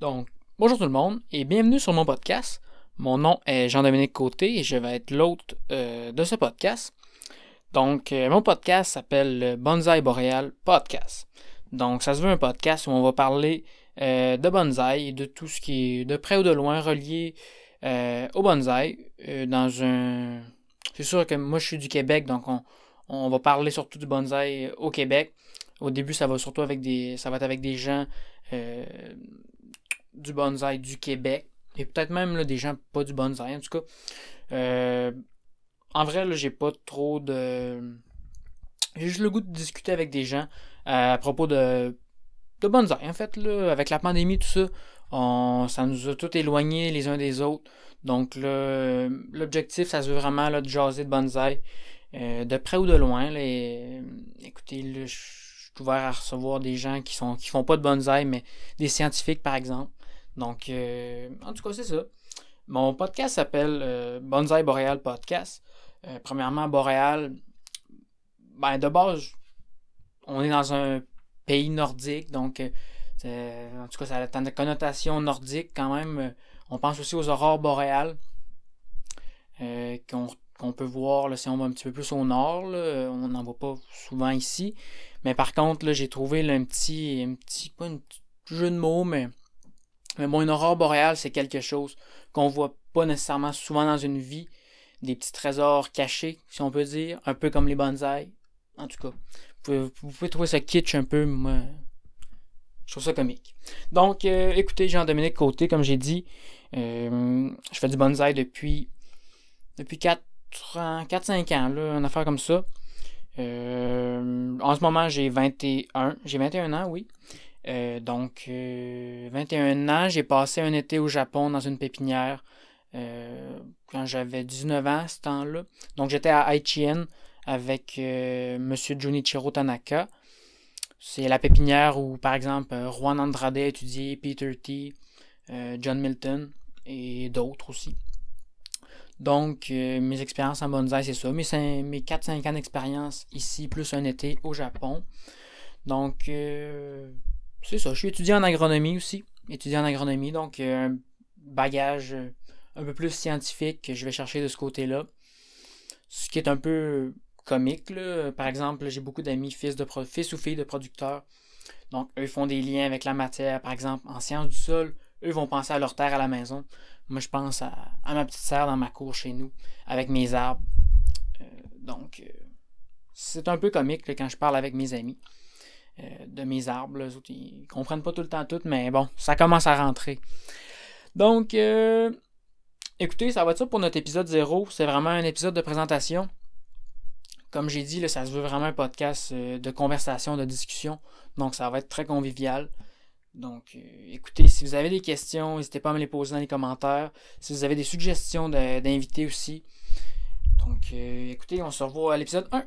Donc, bonjour tout le monde et bienvenue sur mon podcast. Mon nom est Jean-Dominique Côté et je vais être l'hôte euh, de ce podcast. Donc, euh, mon podcast s'appelle Bonsaï Boréal Podcast. Donc, ça se veut un podcast où on va parler euh, de bonsaï et de tout ce qui est de près ou de loin relié au bonsaï. dans un. C'est sûr que moi je suis du Québec, donc on, on va parler surtout du bonsaï au Québec. Au début, ça va surtout avec des. ça va être avec des gens du bonsaï du Québec. Et peut-être même là, des gens pas du bonsaï, en tout cas. Euh, en vrai, là, j'ai pas trop de. J'ai juste le goût de discuter avec des gens euh, à propos de, de bonsaï. En fait, là, avec la pandémie, tout ça, on, ça nous a tout éloignés les uns des autres. Donc, l'objectif, ça se veut vraiment là, de jaser de bonsaï. Euh, de près ou de loin. Écoutez, je suis ouvert à recevoir des gens qui sont qui font pas de bonsaï, mais des scientifiques, par exemple. Donc, euh, en tout cas, c'est ça. Mon podcast s'appelle euh, Bonsai Boréal Podcast. Euh, premièrement, Boréal, ben, de base, on est dans un pays nordique, donc, en tout cas, ça a une connotation nordique quand même. On pense aussi aux aurores boréales qu'on peut voir si on va un petit peu plus au nord. on n'en voit pas souvent ici. Mais par contre, j'ai trouvé un petit, un petit, pas un jeu de mots, mais mais bon, une aurore boréale, c'est quelque chose qu'on voit pas nécessairement souvent dans une vie. Des petits trésors cachés, si on peut dire, un peu comme les bonsaïs. En tout cas, vous pouvez, trouver ça kitsch un peu, moi, je trouve ça comique. Donc, euh, écoutez, Jean-Dominique Côté, comme j'ai dit, euh, je fais du bonsaï depuis, depuis 4 ans, 4-5 ans, là, une affaire comme ça. Euh, en ce moment, j'ai 21, j'ai 21 ans, oui. Euh, donc, 21 euh, ans, j'ai passé un été au Japon dans une pépinière euh, quand j'avais 19 ans à ce temps-là. Donc, j'étais à Aichien avec M. Junichiro Tanaka. C'est la pépinière où, par exemple, Juan Andrade a étudié, Peter T., John Milton et d'autres aussi. Donc, mes expériences en bonsaï, c'est ça. Mes, mes 4-5 ans d'expérience ici, plus un été au Japon. Donc, c'est ça. Je suis étudiant en agronomie aussi. Étudiant en agronomie, donc euh, un bagage euh, un peu plus scientifique que je vais chercher de ce côté-là. Ce qui est un peu comique. Là. Par exemple, j'ai beaucoup d'amis fils, fils ou filles de producteurs. Donc, eux font des liens avec la matière. Par exemple, en sciences du sol, eux vont penser à leur terre à la maison. Moi, je pense à, ma petite serre dans ma cour chez nous, avec mes arbres. Euh, donc, c'est un peu comique quand je parle avec mes amis. Euh, de mes arbres. Eux autres, ils comprennent pas tout le temps tout, mais bon, ça commence à rentrer. Donc, euh, écoutez, ça va être ça pour notre épisode 0. C'est vraiment un épisode de présentation. Comme j'ai dit, là, ça se veut vraiment un podcast euh, de conversation, de discussion. Donc, ça va être très convivial. Donc, écoutez, si vous avez des questions, n'hésitez pas à me les poser dans les commentaires. Si vous avez des suggestions d'invités aussi. Donc, écoutez, on se revoit à l'épisode 1.